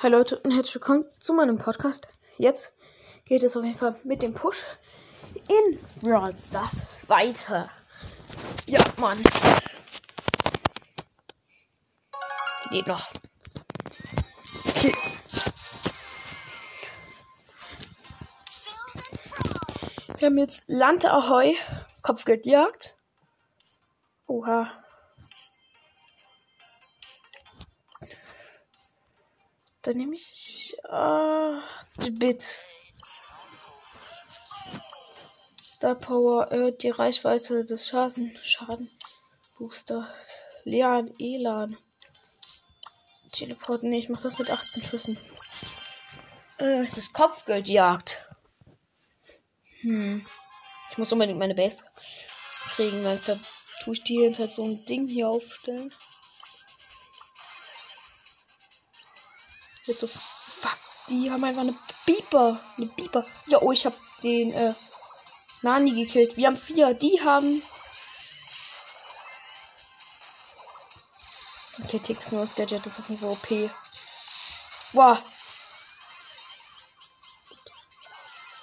Hi Leute und herzlich willkommen zu meinem Podcast. Jetzt geht es auf jeden Fall mit dem Push in Brawl Stars weiter. Ja, Mann. Geht noch. Okay. Wir haben jetzt Land Ahoi, Kopfgeldjagd. Oha. Dann nehme ich äh, die Bit. Star Power erhöht die Reichweite des Schaden, Schaden Booster. Leon Elan. Teleporten. Nee, ich mach das mit 18 Schüssen. Äh, es ist Kopfgeldjagd. Hm. Ich muss unbedingt meine Base kriegen, weil da tue ich die jetzt halt so ein Ding hier aufstellen. Jetzt so, fuck, die haben einfach eine Biber. Eine Biber. Ja, oh, ich habe den äh, Nani gekillt. Wir haben vier. Die haben. Okay, Tix nur das Gadget ist auf jeden Fall OP. Wow.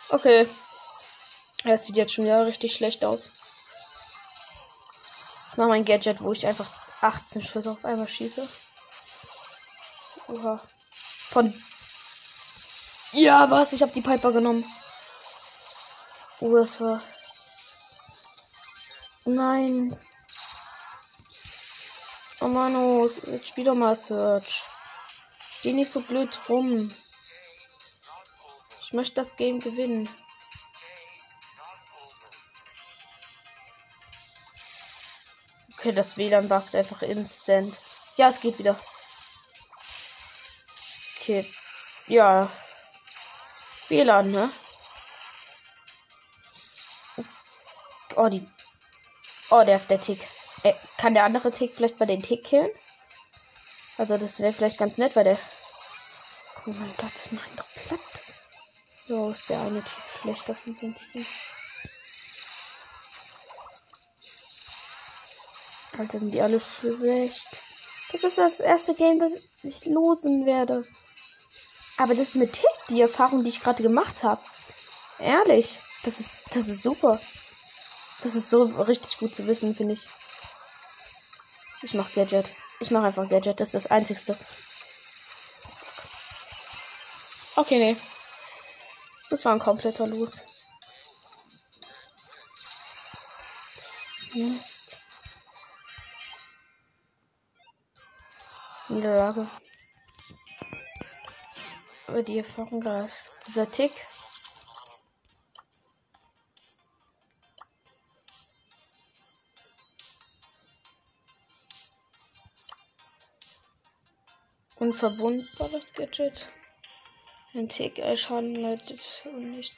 Okay. Er sieht jetzt schon wieder richtig schlecht aus. Ich mache mein Gadget, wo ich einfach 18 Schüsse auf einmal schieße. Oha. Von. Ja, was? Ich habe die Piper genommen. Oh, das war. Nein. Oh Mann, oh, jetzt spiel doch mal Search. Geh nicht so blöd rum. Ich möchte das Game gewinnen. Okay, das WLAN buggt einfach instant. Ja, es geht wieder. Okay. Ja. WLAN, ne? Oh, die. Oh, der ist der Tick. Äh, kann der andere Tick vielleicht bei den Tick killen? Also, das wäre vielleicht ganz nett, weil der. Oh mein Gott, mein doch platt. So ist der eine Tick schlecht aus unserem Team. Alter, sind die alle schlecht. Das ist das erste Game, das ich losen werde. Aber das mit Tick die Erfahrung, die ich gerade gemacht habe. Ehrlich, das ist, das ist super. Das ist so richtig gut zu wissen, finde ich. Ich mach Gadget. Ich mach einfach Gadget. Das ist das einzigste. Okay, nee. Das war ein kompletter Los. Mist. Niederlage. Aber die Erfahrung gerade. Dieser Tick. Unverwundbares Gadget. Ein Tick Schaden leitet und nicht.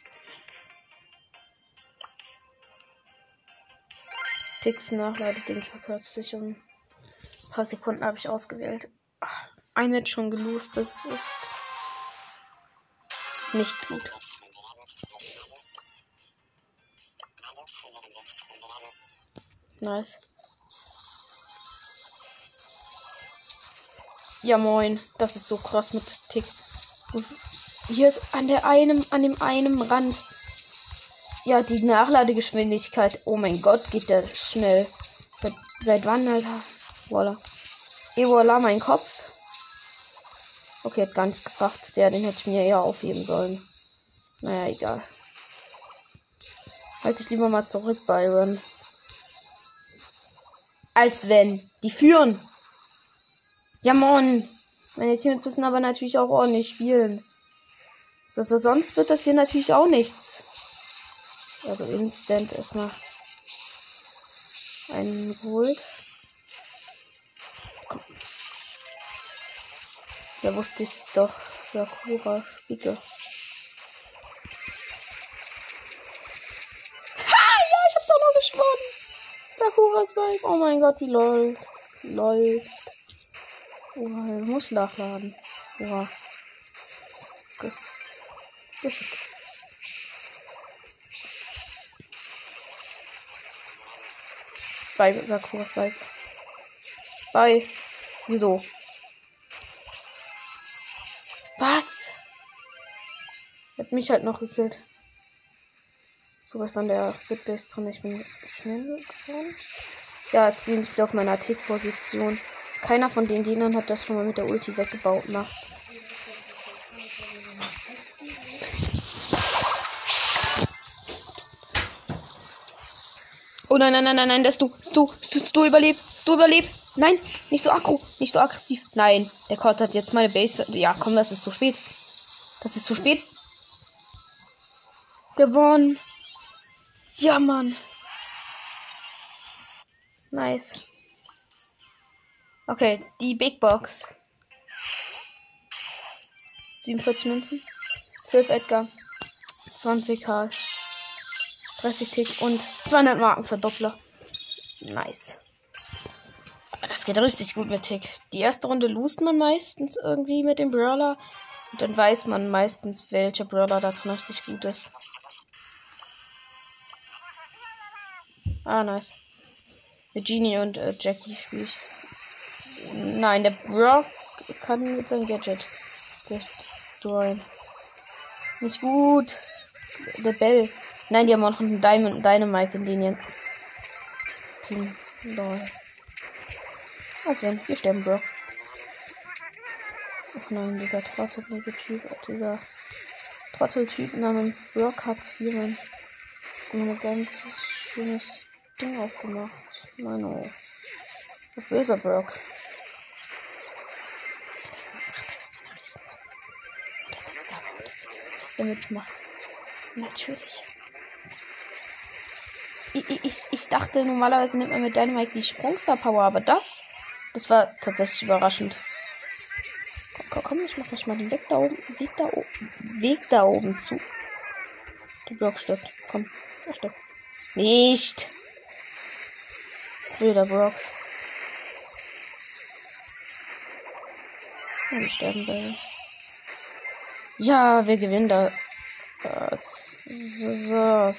Ticks Nachladeding verkürzt sich um ein paar Sekunden habe ich ausgewählt. Ach, ein Match schon gelost, das ist nicht gut. Nice. Ja moin, das ist so krass mit Tick. Hier ist an der einem, an dem einen Rand. Ja, die Nachladegeschwindigkeit. Oh mein Gott, geht der schnell. Seit, seit wann, Alter? Voila. Eh, voila, mein Kopf. Okay, hat gar nichts gebracht. Der, den hätte ich mir eher aufheben sollen. Naja, egal. Halte ich lieber mal zurück, Byron. Als wenn. Die führen. Ja, Mann. Meine Teams müssen aber natürlich auch ordentlich spielen. Also sonst wird das hier natürlich auch nichts. Also instant erstmal einen geholt. Da wusste ich doch. Sakura, bitte. Ha, ja, ich hab's auch noch geschworen. Sakuras Vibe. Oh mein Gott, wie läuft. Läuft. Oha, er muss nachladen. Oha. Ist gut. Bei Sakuras Vibe. Bei. Wieso? Hat mich halt noch gekillt. So was von der Bitbase drin. Ich bin schnell geworden. Ja, jetzt bin ich wieder auf meiner Tick-Position. Keiner von den Gegnern hat das schon mal mit der Ulti weggebaut macht. Oh nein, nein, nein, nein, nein, das du, du, du überlebt, das du überlebt. Nein, nicht so aggro, nicht so aggressiv. Nein, der Kort hat jetzt meine Base. Ja, komm, das ist zu spät. Das ist zu spät. Gewonnen. Ja, Mann. Nice. Okay, die Big Box. 47 Münzen. 12 Edgar. 20 Karl. 30 Tick und 200 Marken Verdoppler. Nice. Das geht richtig gut mit Tick. Die erste Runde lost man meistens irgendwie mit dem Brawler. Und dann weiß man meistens, welcher Brawler da richtig gut ist. Ah, nice. Mit Genie und äh, Jackie spiele ich. Nein, der Brock kann mit seinem Gadget destroyen. Nicht gut. Der Bell. Nein, die haben auch einen Diamond Dynamite in Linien. Hm, lol. Also, wir sterben, Bro. Ach nein, dieser trottelige Typ, dieser Trotteltyp namens Brock hat hier ein, ein ganz schönes Ding aufgemacht. Nein, oh. Böser Brock. Damit macht. Natürlich ich, ich, ich dachte, normalerweise nimmt man mit Dynamite die Sprungstar Power, aber das, das war tatsächlich überraschend. Komm, ich mach gleich mal den Weg da oben, Weg da oben, Weg da oben zu. Der Block stirbt. Komm, er stirbt. Nicht. Blöder Brock. Ja, wir sterben beide. Ja, wir gewinnen da. So.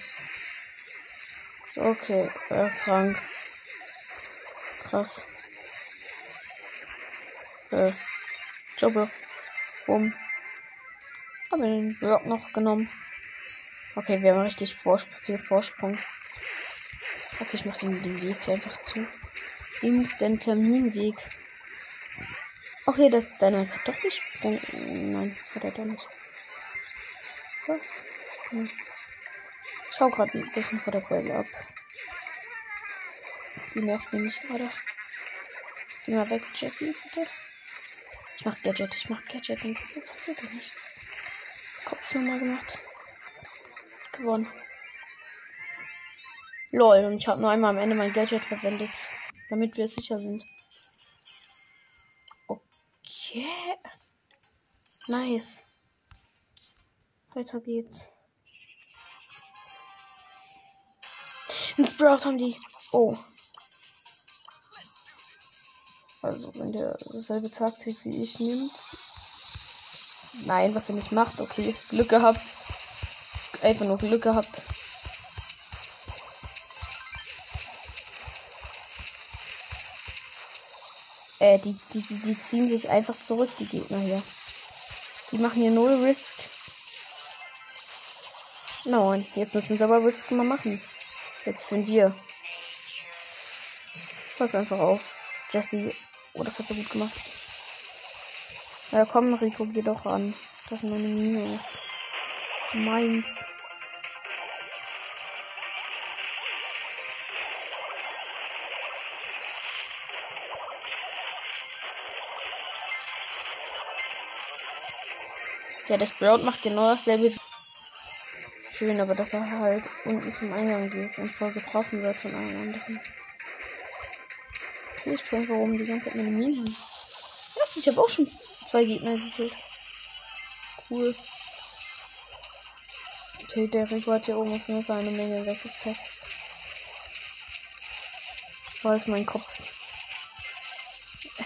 Okay, äh, krank. Krass. Äh, Jobbe. Bumm. Haben wir den Block noch genommen. Okay, wir haben richtig Vorsprung, viel Vorsprung. Okay, ich mach den, Weg hier einfach zu. Instant Terminweg. Okay, das ist deine doch nicht. Nein, hat er doch nicht. So. Hm schau gerade ein bisschen vor der Bälle ab. Die nervt mich gerade. Mal weg, Jackie, bitte. Ich mach Gadget, ich mach Gadget und das nicht. Kopf nochmal gemacht. Gewonnen. Lol, und ich habe nur einmal am Ende mein Gadget verwendet, damit wir sicher sind. Okay. Nice. Weiter geht's. Ein Sprout haben die. Oh. Also, wenn der dasselbe Taktik wie ich nimmt. Nein, was er nicht macht. Okay, Glück gehabt. Einfach nur Glück gehabt. Äh, die, die, die ziehen sich einfach zurück, die Gegner hier. Die machen hier null Risk. Nein, jetzt müssen sie aber Risk mal machen. Jetzt sind wir. Pass einfach auf. Jesse. Oh, das hat er gut gemacht. Ja, komm, Rico, geh doch an. Das ist meine Mine. Meins. Ja, das Sprout macht genau dasselbe schön, aber dass er halt unten zum Eingang geht und voll getroffen wird von einem anderen. Ich weiß warum die ganze Zeit meine Minen haben. Ich habe auch schon zwei Gegner gekillt. Cool. Okay, der Rico hat hier oben auf jeden Fall eine Menge weggefetzt. Wo ist mein Kopf?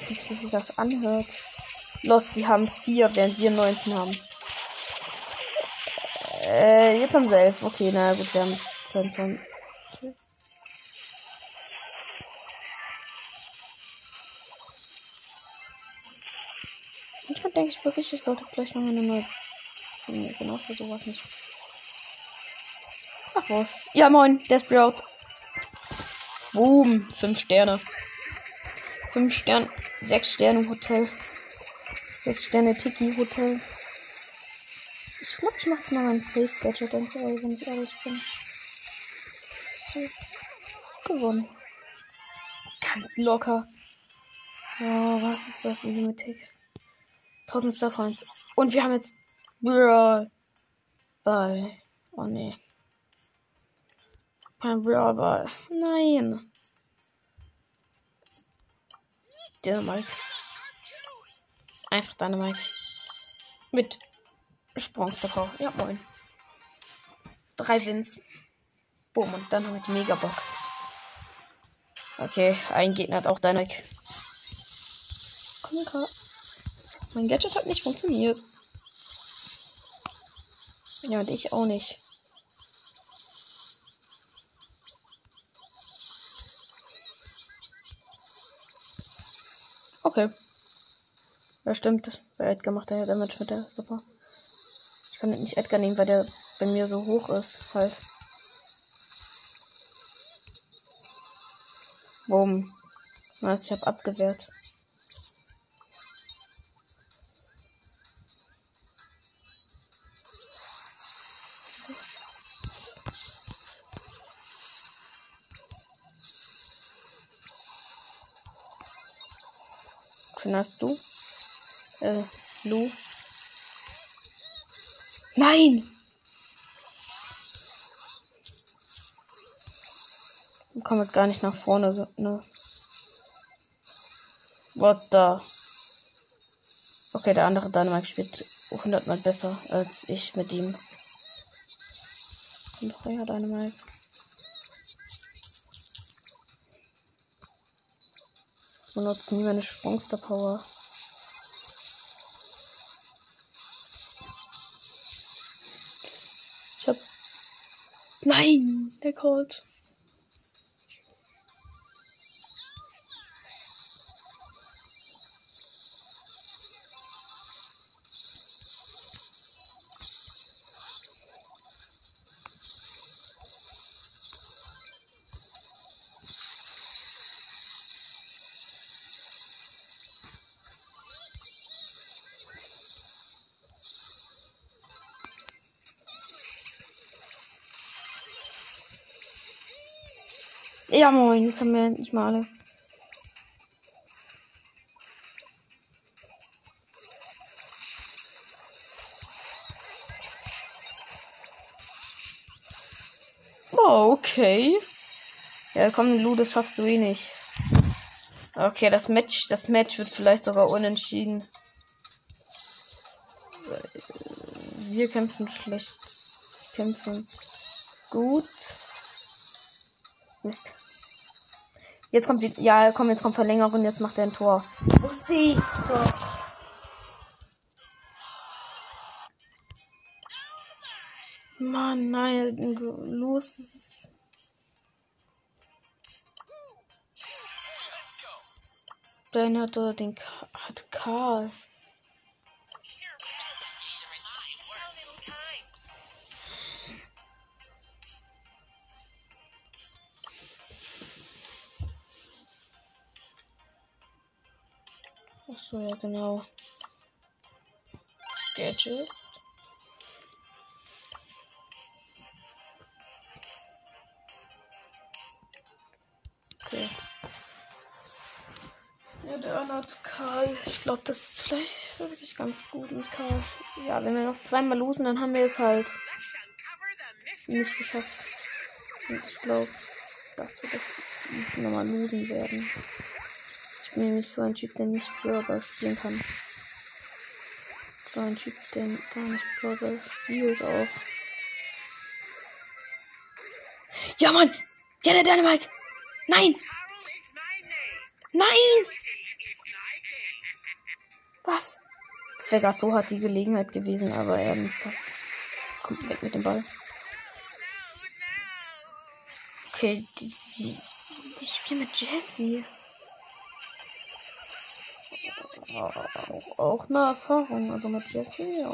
Wie sich das anhört. Los, die haben vier, während wir 19 haben. Äh, jetzt haben sie elf. Okay, na gut, wir haben 22. Manchmal denke ich wirklich, ich sollte vielleicht noch eine neue Nee, genau für sowas nicht. Ach was. Ja, moin, Sprout. Boom. Fünf Sterne. Fünf Sterne. Sechs Sterne Hotel. Sechs Sterne Tiki Hotel. Ich jetzt mal ein Safe Gadget, wenn ich ehrlich bin. Gewonnen. Ganz locker. Oh, was ist das? Limitig. 1000 Star Points. Und wir haben jetzt Brawl Ball. Oh nee. Kein Brawl Ball. Nein. Dynamite. Einfach Dynamite. Mit Sprungster Ja, moin. Drei Wins. Boom. Und dann die Megabox. Okay, ein Gegner hat auch Dynamite. Komm, komm. Mein Gadget hat nicht funktioniert. Ja, und ich auch nicht. Okay. Ja, stimmt. Bei Edgar macht er ja Damage mit der Super. Kann nicht Edgar nehmen, weil der bei mir so hoch ist. Halt. Boom. Was, ich hab abgewehrt. Wen hast du? Äh, Lu. Nein! Ich komme gar nicht nach vorne. So, ne? What the? Okay, der andere Dynamite spielt 100 mal besser als ich mit ihm. Und ja Dynamite. benutze nie meine Sprungster Power. Nein! Der Colt. Ja, moin, jetzt haben wir endlich mal alle. Oh, okay. Ja, komm, Lu, das schaffst du eh nicht. Okay, das Match, das Match wird vielleicht sogar unentschieden. Wir kämpfen schlecht. Kämpfen gut. Mist. Jetzt kommt die. Ja, komm, jetzt kommt Verlängerung. Jetzt macht er ein Tor. Wusste ich doch. Mann, nein, los. Dann hat er den hat Karl. Genau. Gadget. Okay. Ja, der hat Karl. Ich glaube, das ist vielleicht wirklich ganz gut mit Karl. Ja, wenn wir noch zweimal losen, dann haben wir es halt nicht geschafft. Und ich glaube, dass wir das nochmal losen werden nämlich so ein Typ, der nicht Brawler spielen kann. So ein Typ, der gar nicht Brawler spielt auch. Ja, Mann! Ja, der Dynamite! Nein! Nein! Was? Das wäre gerade so hart die Gelegenheit gewesen, aber er nicht. Kommt weg mit dem Ball. Okay, die spielen mit Jessie auch, auch eine Erfahrung, also mit Jesse, ja.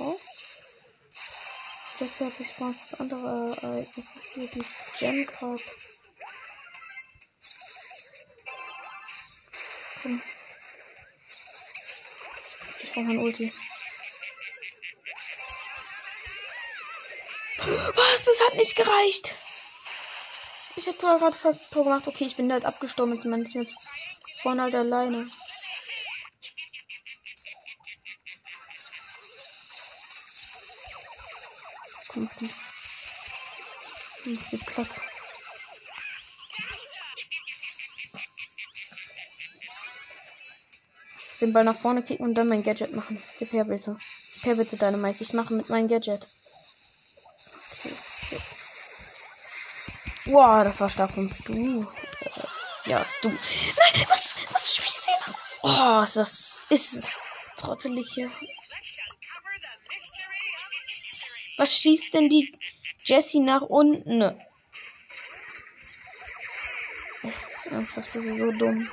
Deshalb ich mal das andere Ereignis hier, die Gem Card. Komm. Ich brauche mein Ulti. Was? Das hat nicht gereicht. Ich habe gerade fast das Tor gemacht. Okay, ich bin halt abgestorben. Jetzt bin ich jetzt vorne halt alleine. Komm, komm. Hm, platt. Den Ball nach vorne kicken und dann mein Gadget machen. Gib her bitte. Gib her bitte deine Mike. Ich mache mit meinem Gadget. Wow, das war stark von Stu. Ja, Stu. Nein, was, was spielst du Oh, ist das ist es trottelig hier. Was schießt denn die Jessie nach unten? Das ist so dumm.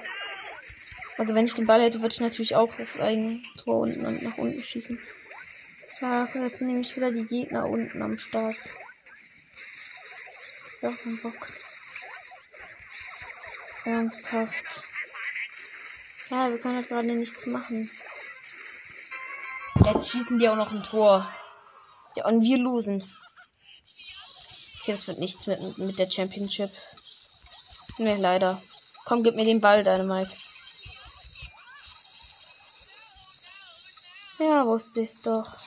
Also wenn ich den Ball hätte, würde ich natürlich auch auf ein Tor unten und nach unten schießen. Ja, jetzt sind nämlich wieder die Gegner unten am Start doch keinen Bock. Ernsthaft. Ja, wir können halt gerade nichts machen. Jetzt schießen die auch noch ein Tor. Ja, und wir losen. Okay, das nichts mit, mit der Championship. Ne, leider. Komm, gib mir den Ball, deine Mike. Ja, wusste ich's doch.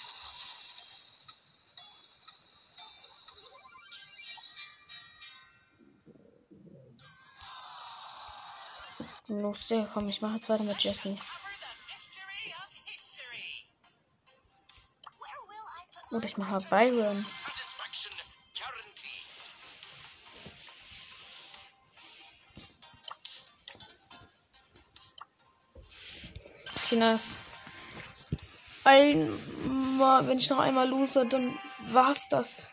Los, ja, komm, ich mache jetzt weiter mit Jesse. Oder ich mache Byron. Chinas. Einmal, wenn ich noch einmal lose, dann war's das.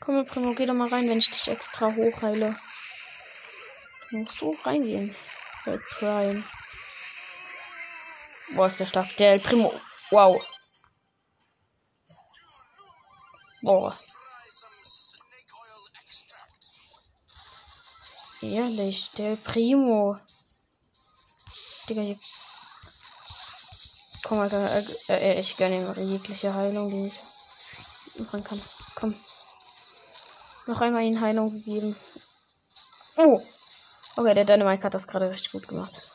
Komm, Primo, geh doch mal rein, wenn ich dich extra hochheile. Du musst so reingehen. Bei Prime. Boah, ist der stark. Der Primo. Wow. Boah. Ehrlich, der Primo. Digga, hier. Komm, Alter, äh, äh, ich ihm jegliche Heilung, die ich machen kann. Komm. Noch einmal in Heilung gegeben. Oh! Okay, der Dynamite hat das gerade richtig gut gemacht.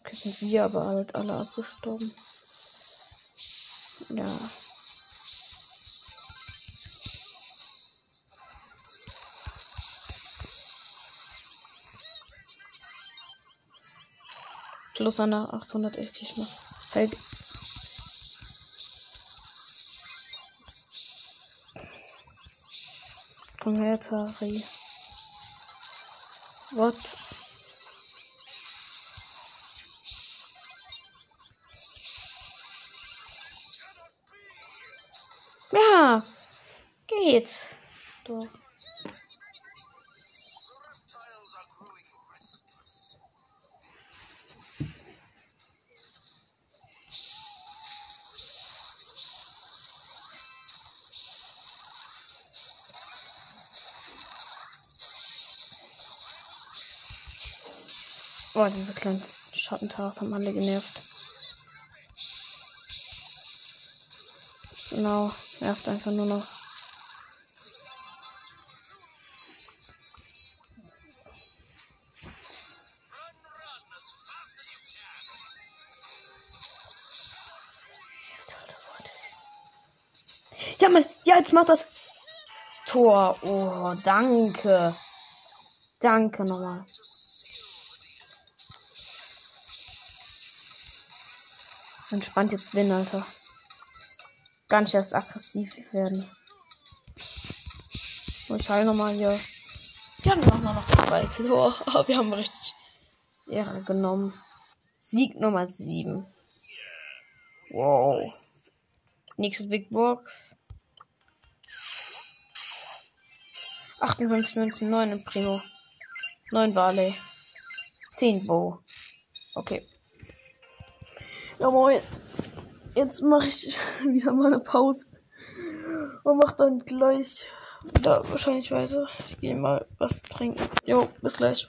Okay, sind wir aber halt alle abgestorben. Ja. Schluss an der 800 ich noch. Halt. Kommentari. What? Boah, diese kleinen Schattentars haben alle genervt. Genau, nervt einfach nur noch. Ja, Mann, ja, jetzt macht das Tor. Oh, danke. Danke nochmal. Entspannt jetzt Win, Alter. Gar nicht erst aggressiv werden. Und ich heile nochmal hier. Wir haben auch noch zwei Tor. Oh, wir haben richtig Ehre genommen. Sieg Nummer 7. Wow. Nächste Big Box. 58, 19, 9 im Primo. 9 Barley. 10 Bo. Okay. Ja moin. Jetzt mache ich wieder mal eine Pause. Und mach dann gleich wieder wahrscheinlich weiter. Ich gehe mal was trinken. Jo, bis gleich.